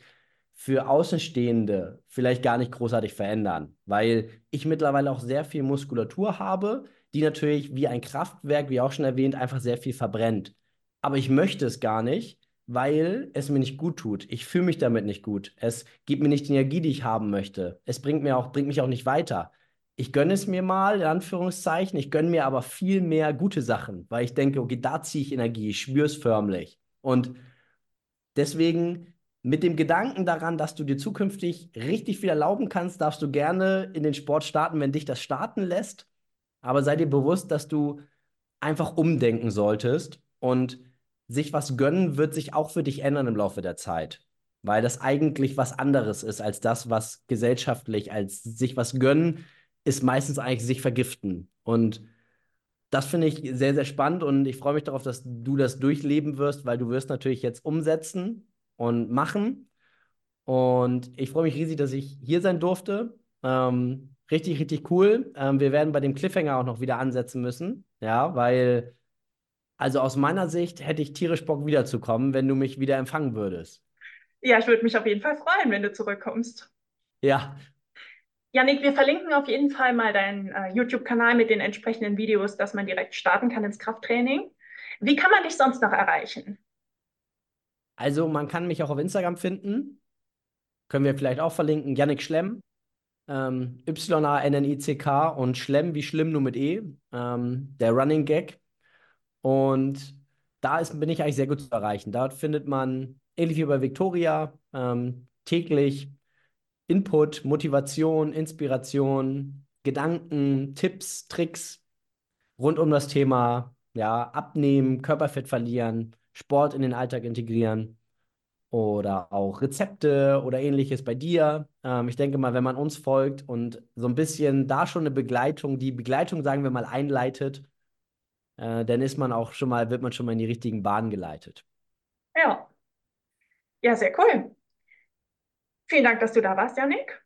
für Außenstehende vielleicht gar nicht großartig verändern, weil ich mittlerweile auch sehr viel Muskulatur habe, die natürlich wie ein Kraftwerk, wie auch schon erwähnt, einfach sehr viel verbrennt. Aber ich möchte es gar nicht, weil es mir nicht gut tut. Ich fühle mich damit nicht gut. Es gibt mir nicht die Energie, die ich haben möchte. Es bringt, mir auch, bringt mich auch nicht weiter ich gönne es mir mal, in Anführungszeichen, ich gönne mir aber viel mehr gute Sachen, weil ich denke, okay, da ziehe ich Energie, ich spüre es förmlich. Und deswegen mit dem Gedanken daran, dass du dir zukünftig richtig viel erlauben kannst, darfst du gerne in den Sport starten, wenn dich das starten lässt. Aber sei dir bewusst, dass du einfach umdenken solltest und sich was gönnen wird sich auch für dich ändern im Laufe der Zeit, weil das eigentlich was anderes ist als das, was gesellschaftlich als sich was gönnen ist meistens eigentlich sich vergiften und das finde ich sehr, sehr spannend und ich freue mich darauf, dass du das durchleben wirst, weil du wirst natürlich jetzt umsetzen und machen. Und ich freue mich riesig, dass ich hier sein durfte. Ähm, richtig, richtig cool. Ähm, wir werden bei dem Cliffhanger auch noch wieder ansetzen müssen. Ja, weil, also aus meiner Sicht hätte ich tierisch Bock wiederzukommen, wenn du mich wieder empfangen würdest. Ja, ich würde mich auf jeden Fall freuen, wenn du zurückkommst. Ja, Janik, wir verlinken auf jeden Fall mal deinen äh, YouTube-Kanal mit den entsprechenden Videos, dass man direkt starten kann ins Krafttraining. Wie kann man dich sonst noch erreichen? Also man kann mich auch auf Instagram finden. Können wir vielleicht auch verlinken. Yannick Schlemm. Ähm, Y-A-N-N-I-C-K und Schlemm wie schlimm nur mit E. Ähm, der Running Gag. Und da ist, bin ich eigentlich sehr gut zu erreichen. Dort findet man, ähnlich wie bei Victoria, ähm, täglich Input, Motivation, Inspiration, Gedanken, Tipps, Tricks rund um das Thema ja, Abnehmen, Körperfett verlieren, Sport in den Alltag integrieren oder auch Rezepte oder ähnliches bei dir. Ähm, ich denke mal, wenn man uns folgt und so ein bisschen da schon eine Begleitung, die Begleitung, sagen wir mal, einleitet, äh, dann ist man auch schon mal, wird man schon mal in die richtigen Bahnen geleitet. Ja. Ja, sehr cool. Vielen Dank, dass du da warst, Janik.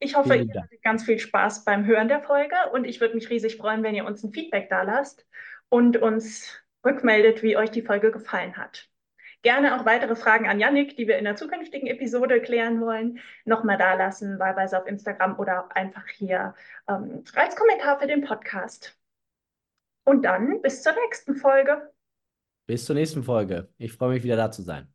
Ich hoffe, ihr hattet ganz viel Spaß beim Hören der Folge und ich würde mich riesig freuen, wenn ihr uns ein Feedback da lasst und uns rückmeldet, wie euch die Folge gefallen hat. Gerne auch weitere Fragen an Janik, die wir in der zukünftigen Episode klären wollen, nochmal da lassen, wahlweise auf Instagram oder einfach hier ähm, als Kommentar für den Podcast. Und dann bis zur nächsten Folge. Bis zur nächsten Folge. Ich freue mich wieder da zu sein.